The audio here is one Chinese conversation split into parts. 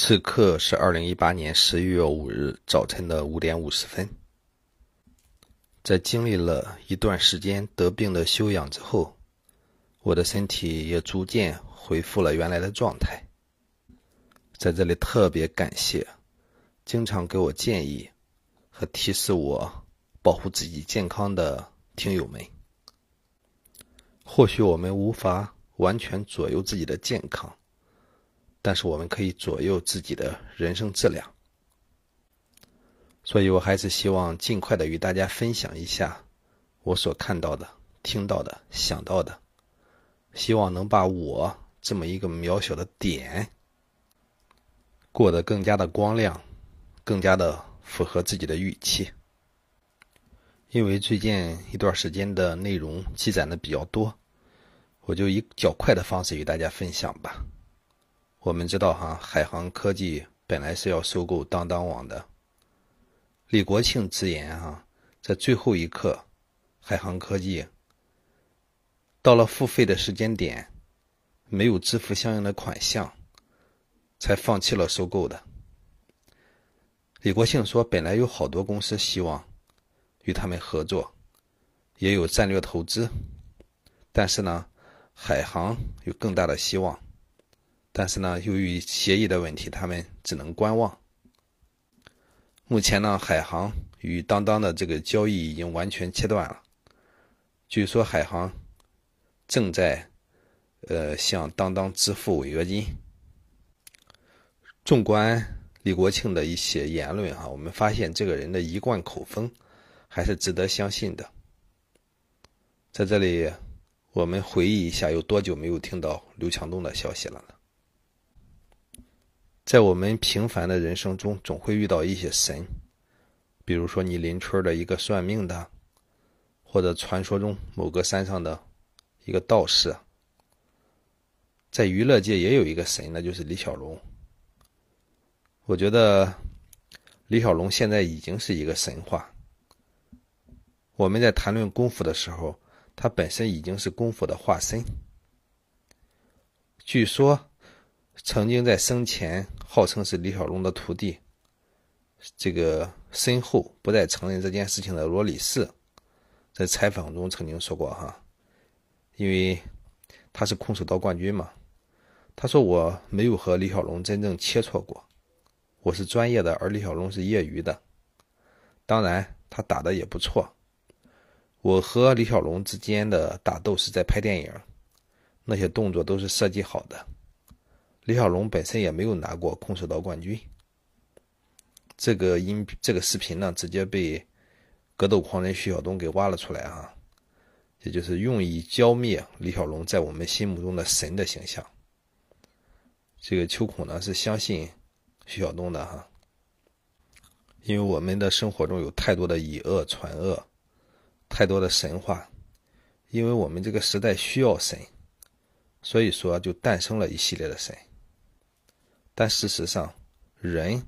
此刻是二零一八年十一月五日早晨的五点五十分。在经历了一段时间得病的休养之后，我的身体也逐渐恢复了原来的状态。在这里特别感谢经常给我建议和提示我保护自己健康的听友们。或许我们无法完全左右自己的健康。但是我们可以左右自己的人生质量，所以我还是希望尽快的与大家分享一下我所看到的、听到的、想到的，希望能把我这么一个渺小的点过得更加的光亮，更加的符合自己的预期。因为最近一段时间的内容积攒的比较多，我就以较快的方式与大家分享吧。我们知道，哈，海航科技本来是要收购当当网的。李国庆直言，哈，在最后一刻，海航科技到了付费的时间点，没有支付相应的款项，才放弃了收购的。李国庆说，本来有好多公司希望与他们合作，也有战略投资，但是呢，海航有更大的希望。但是呢，由于协议的问题，他们只能观望。目前呢，海航与当当的这个交易已经完全切断了。据说海航正在呃向当当支付违约金。纵观李国庆的一些言论哈，我们发现这个人的一贯口风还是值得相信的。在这里，我们回忆一下，有多久没有听到刘强东的消息了呢？在我们平凡的人生中，总会遇到一些神，比如说你邻村的一个算命的，或者传说中某个山上的一个道士。在娱乐界也有一个神，那就是李小龙。我觉得李小龙现在已经是一个神话。我们在谈论功夫的时候，他本身已经是功夫的化身。据说。曾经在生前号称是李小龙的徒弟，这个身后不再承认这件事情的罗里士，在采访中曾经说过哈，因为他是空手道冠军嘛，他说我没有和李小龙真正切磋过，我是专业的，而李小龙是业余的，当然他打的也不错，我和李小龙之间的打斗是在拍电影，那些动作都是设计好的。李小龙本身也没有拿过空手道冠军。这个音这个视频呢，直接被格斗狂人徐晓东给挖了出来啊，也就是用以浇灭李小龙在我们心目中的神的形象。这个秋孔呢是相信徐晓东的哈，因为我们的生活中有太多的以恶传恶，太多的神话，因为我们这个时代需要神，所以说就诞生了一系列的神。但事实上，人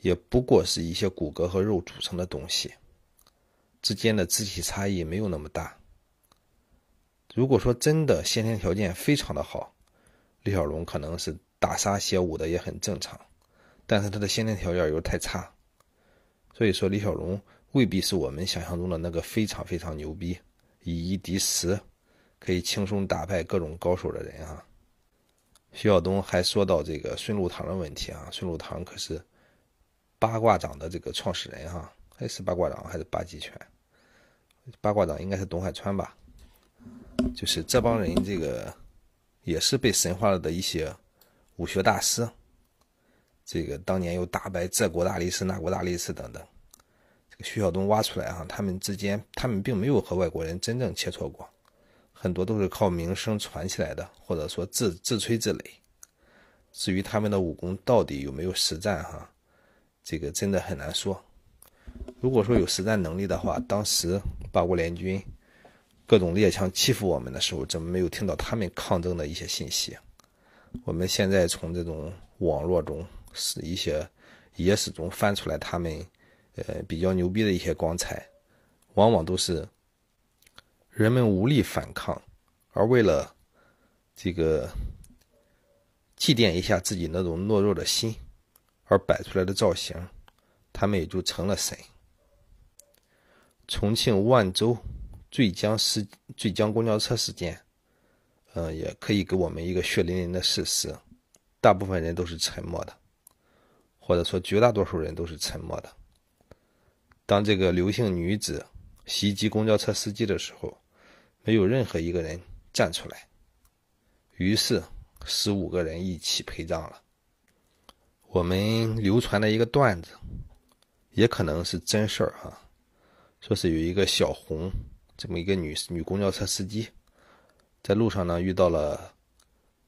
也不过是一些骨骼和肉组成的东西，之间的肢体差异没有那么大。如果说真的先天条件非常的好，李小龙可能是打杀邪武的也很正常，但是他的先天条件又太差，所以说李小龙未必是我们想象中的那个非常非常牛逼、以一敌十，可以轻松打败各种高手的人啊。徐晓东还说到这个孙禄堂的问题啊，孙禄堂可是八卦掌的这个创始人哈，还是八卦掌还是八极拳？八卦掌应该是董海川吧？就是这帮人这个也是被神化了的一些武学大师，这个当年又打败这国大力士那国大力士等等，这个徐晓东挖出来哈，他们之间他们并没有和外国人真正切磋过。很多都是靠名声传起来的，或者说自自吹自擂。至于他们的武功到底有没有实战，哈，这个真的很难说。如果说有实战能力的话，当时八国联军各种列强欺负我们的时候，怎么没有听到他们抗争的一些信息？我们现在从这种网络中是一些野史中翻出来他们呃比较牛逼的一些光彩，往往都是。人们无力反抗，而为了这个祭奠一下自己那种懦弱的心，而摆出来的造型，他们也就成了神。重庆万州坠江事坠江公交车事件，嗯，也可以给我们一个血淋淋的事实：大部分人都是沉默的，或者说绝大多数人都是沉默的。当这个刘姓女子袭击公交车司机的时候，没有任何一个人站出来，于是十五个人一起陪葬了。我们流传的一个段子，也可能是真事儿哈，说是有一个小红这么一个女女公交车司机，在路上呢遇到了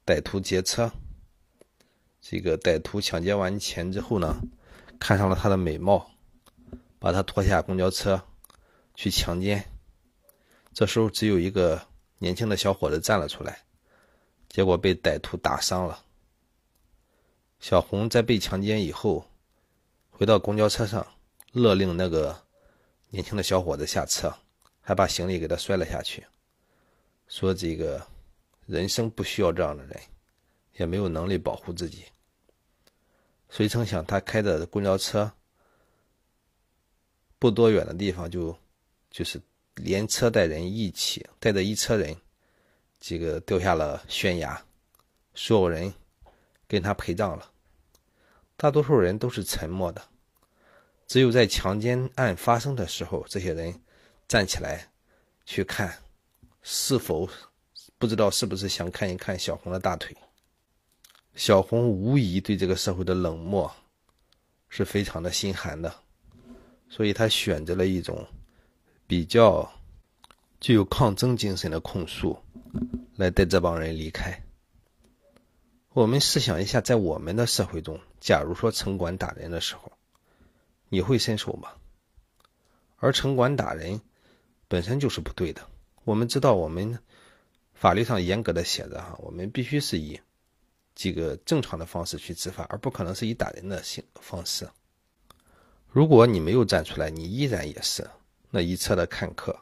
歹徒劫车，这个歹徒抢劫完钱之后呢，看上了她的美貌，把她拖下公交车去强奸。这时候只有一个年轻的小伙子站了出来，结果被歹徒打伤了。小红在被强奸以后，回到公交车上，勒令那个年轻的小伙子下车，还把行李给他摔了下去，说：“这个人生不需要这样的人，也没有能力保护自己。”谁成想，他开的公交车不多远的地方，就就是连车带人一起带着一车人，这个掉下了悬崖，所有人跟他陪葬了。大多数人都是沉默的，只有在强奸案发生的时候，这些人站起来去看，是否不知道是不是想看一看小红的大腿。小红无疑对这个社会的冷漠是非常的心寒的，所以他选择了一种比较具有抗争精神的控诉，来带这帮人离开。我们试想一下，在我们的社会中，假如说城管打人的时候，你会伸手吗？而城管打人本身就是不对的。我们知道，我们法律上严格的写着哈，我们必须是以这个正常的方式去执法，而不可能是以打人的形方式。如果你没有站出来，你依然也是那一侧的看客。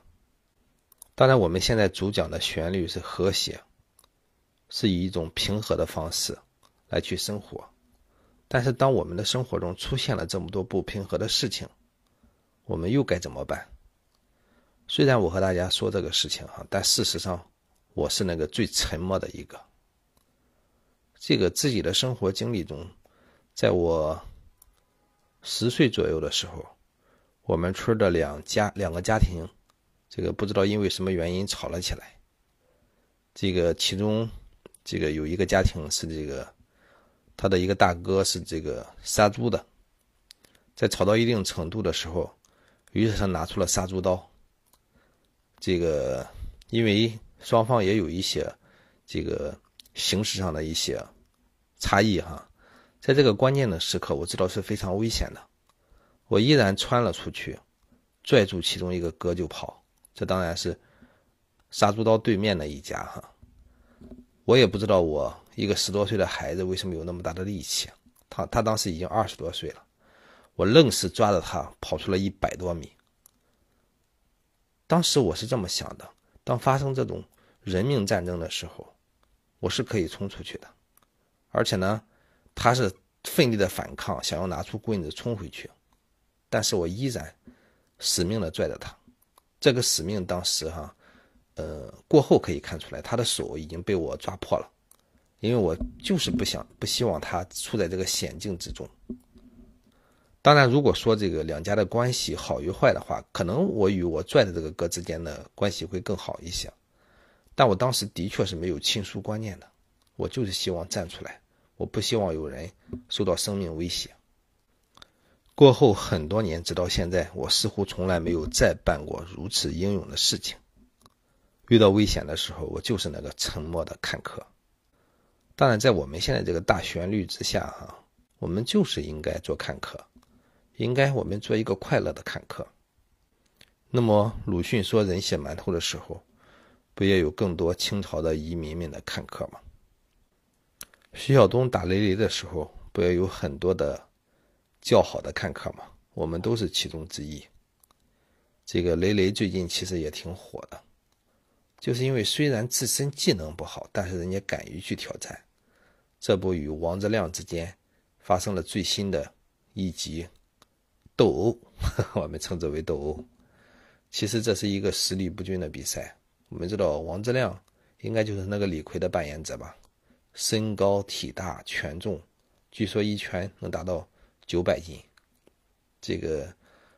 当然，我们现在主讲的旋律是和谐。是以一种平和的方式来去生活，但是当我们的生活中出现了这么多不平和的事情，我们又该怎么办？虽然我和大家说这个事情哈，但事实上我是那个最沉默的一个。这个自己的生活经历中，在我十岁左右的时候，我们村的两家两个家庭，这个不知道因为什么原因吵了起来，这个其中。这个有一个家庭是这个，他的一个大哥是这个杀猪的，在吵到一定程度的时候，于是他拿出了杀猪刀。这个因为双方也有一些这个形式上的一些差异哈，在这个关键的时刻，我知道是非常危险的，我依然穿了出去，拽住其中一个哥就跑。这当然是杀猪刀对面的一家哈。我也不知道我一个十多岁的孩子为什么有那么大的力气，他他当时已经二十多岁了，我愣是抓着他跑出了一百多米。当时我是这么想的：当发生这种人命战争的时候，我是可以冲出去的，而且呢，他是奋力的反抗，想要拿出棍子冲回去，但是我依然死命的拽着他。这个使命当时哈。呃，过后可以看出来，他的手已经被我抓破了，因为我就是不想、不希望他处在这个险境之中。当然，如果说这个两家的关系好与坏的话，可能我与我拽的这个哥之间的关系会更好一些。但我当时的确是没有亲疏观念的，我就是希望站出来，我不希望有人受到生命威胁。过后很多年，直到现在，我似乎从来没有再办过如此英勇的事情。遇到危险的时候，我就是那个沉默的看客。当然，在我们现在这个大旋律之下，哈，我们就是应该做看客，应该我们做一个快乐的看客。那么，鲁迅说“人血馒头”的时候，不也有更多清朝的移民们的看客吗？徐晓东打雷雷的时候，不也有很多的较好的看客嘛？我们都是其中之一。这个雷雷最近其实也挺火的。就是因为虽然自身技能不好，但是人家敢于去挑战，这不与王自亮之间发生了最新的一集斗殴，我们称之为斗殴。其实这是一个实力不均的比赛。我们知道王自亮应该就是那个李逵的扮演者吧？身高体大，权重，据说一拳能达到九百斤。这个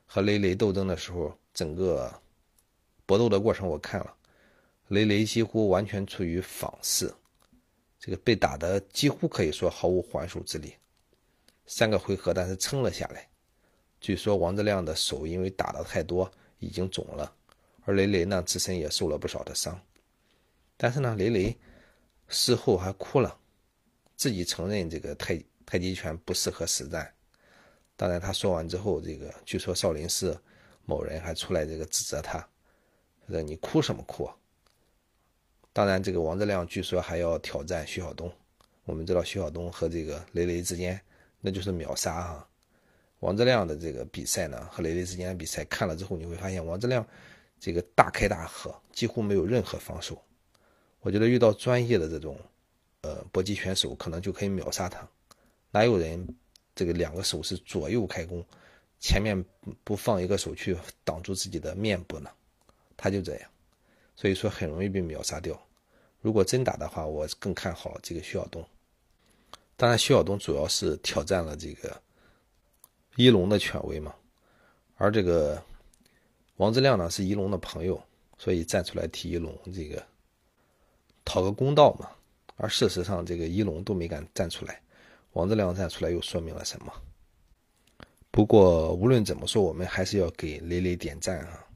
和雷雷斗争的时候，整个搏斗的过程我看了，雷雷几乎完全处于仿式，这个被打的几乎可以说毫无还手之力。三个回合，但是撑了下来。据说王自亮的手因为打的太多，已经肿了。而雷雷呢，自身也受了不少的伤，但是呢，雷雷事后还哭了，自己承认这个太太极拳不适合实战。当然，他说完之后，这个据说少林寺某人还出来这个指责他，说你哭什么哭？当然，这个王志亮据说还要挑战徐晓东。我们知道徐晓东和这个雷雷之间那就是秒杀啊。王志亮的这个比赛呢，和雷雷之间的比赛看了之后，你会发现王志亮。这个大开大合，几乎没有任何防守。我觉得遇到专业的这种，呃，搏击选手，可能就可以秒杀他。哪有人这个两个手是左右开弓，前面不放一个手去挡住自己的面部呢？他就这样，所以说很容易被秒杀掉。如果真打的话，我更看好这个徐晓东。当然，徐晓东主要是挑战了这个一龙的权威嘛，而这个。王自亮呢是一龙的朋友，所以站出来替一龙这个讨个公道嘛。而事实上，这个一龙都没敢站出来，王志亮站出来又说明了什么？不过无论怎么说，我们还是要给雷雷点赞啊！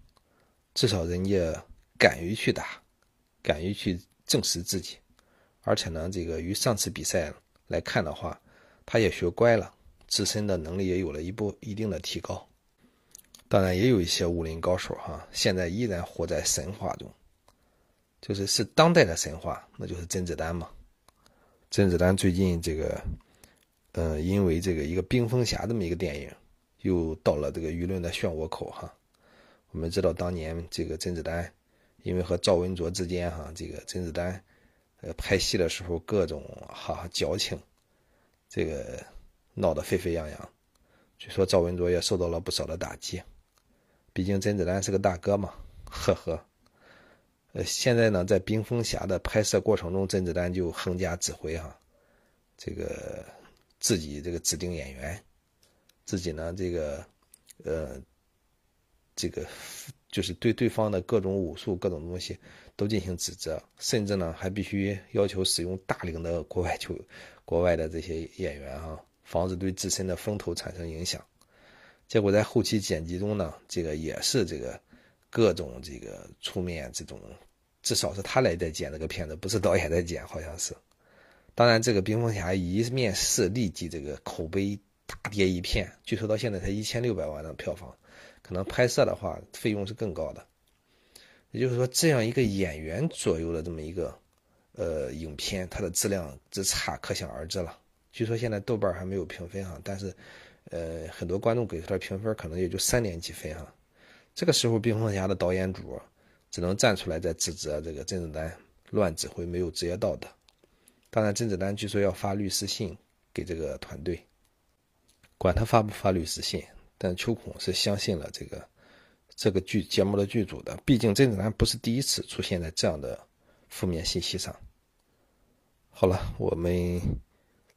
至少人家敢于去打，敢于去证实自己，而且呢，这个与上次比赛来看的话，他也学乖了，自身的能力也有了一步一定的提高。当然也有一些武林高手哈，现在依然活在神话中，就是是当代的神话，那就是甄子丹嘛。甄子丹最近这个，嗯，因为这个一个冰封侠这么一个电影，又到了这个舆论的漩涡口哈。我们知道当年这个甄子丹，因为和赵文卓之间哈，这个甄子丹，呃，拍戏的时候各种哈矫情，这个闹得沸沸扬扬，据说赵文卓也受到了不少的打击。毕竟甄子丹是个大哥嘛，呵呵。呃，现在呢，在《冰封侠》的拍摄过程中，甄子丹就横加指挥哈，这个自己这个指定演员，自己呢这个呃这个就是对对方的各种武术、各种东西都进行指责，甚至呢还必须要求使用大量的国外球、国外的这些演员哈，防止对自身的风头产生影响。结果在后期剪辑中呢，这个也是这个各种这个出面这种，至少是他来在剪这个片子，不是导演在剪，好像是。当然，这个《冰封侠》一面试立即这个口碑大跌一片，据说到现在才一千六百万的票房，可能拍摄的话费用是更高的。也就是说，这样一个演员左右的这么一个呃影片，它的质量之差可想而知了。据说现在豆瓣还没有评分哈，但是。呃，很多观众给出的评分可能也就三点几分哈。这个时候，冰封侠的导演组只能站出来在指责这个甄子丹乱指挥，没有职业道德。当然，甄子丹据说要发律师信给这个团队，管他发不发律师信，但秋孔是相信了这个这个剧节目的剧组的。毕竟甄子丹不是第一次出现在这样的负面信息上。好了，我们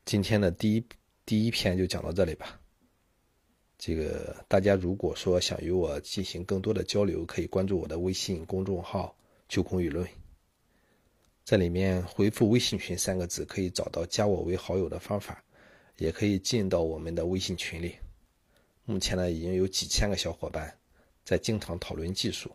今天的第一第一篇就讲到这里吧。这个大家如果说想与我进行更多的交流，可以关注我的微信公众号“秋空舆论”，在里面回复微信群三个字可以找到加我为好友的方法也可以进到我们的微信群里。目前呢已经有几千个小伙伴在经常讨论技术。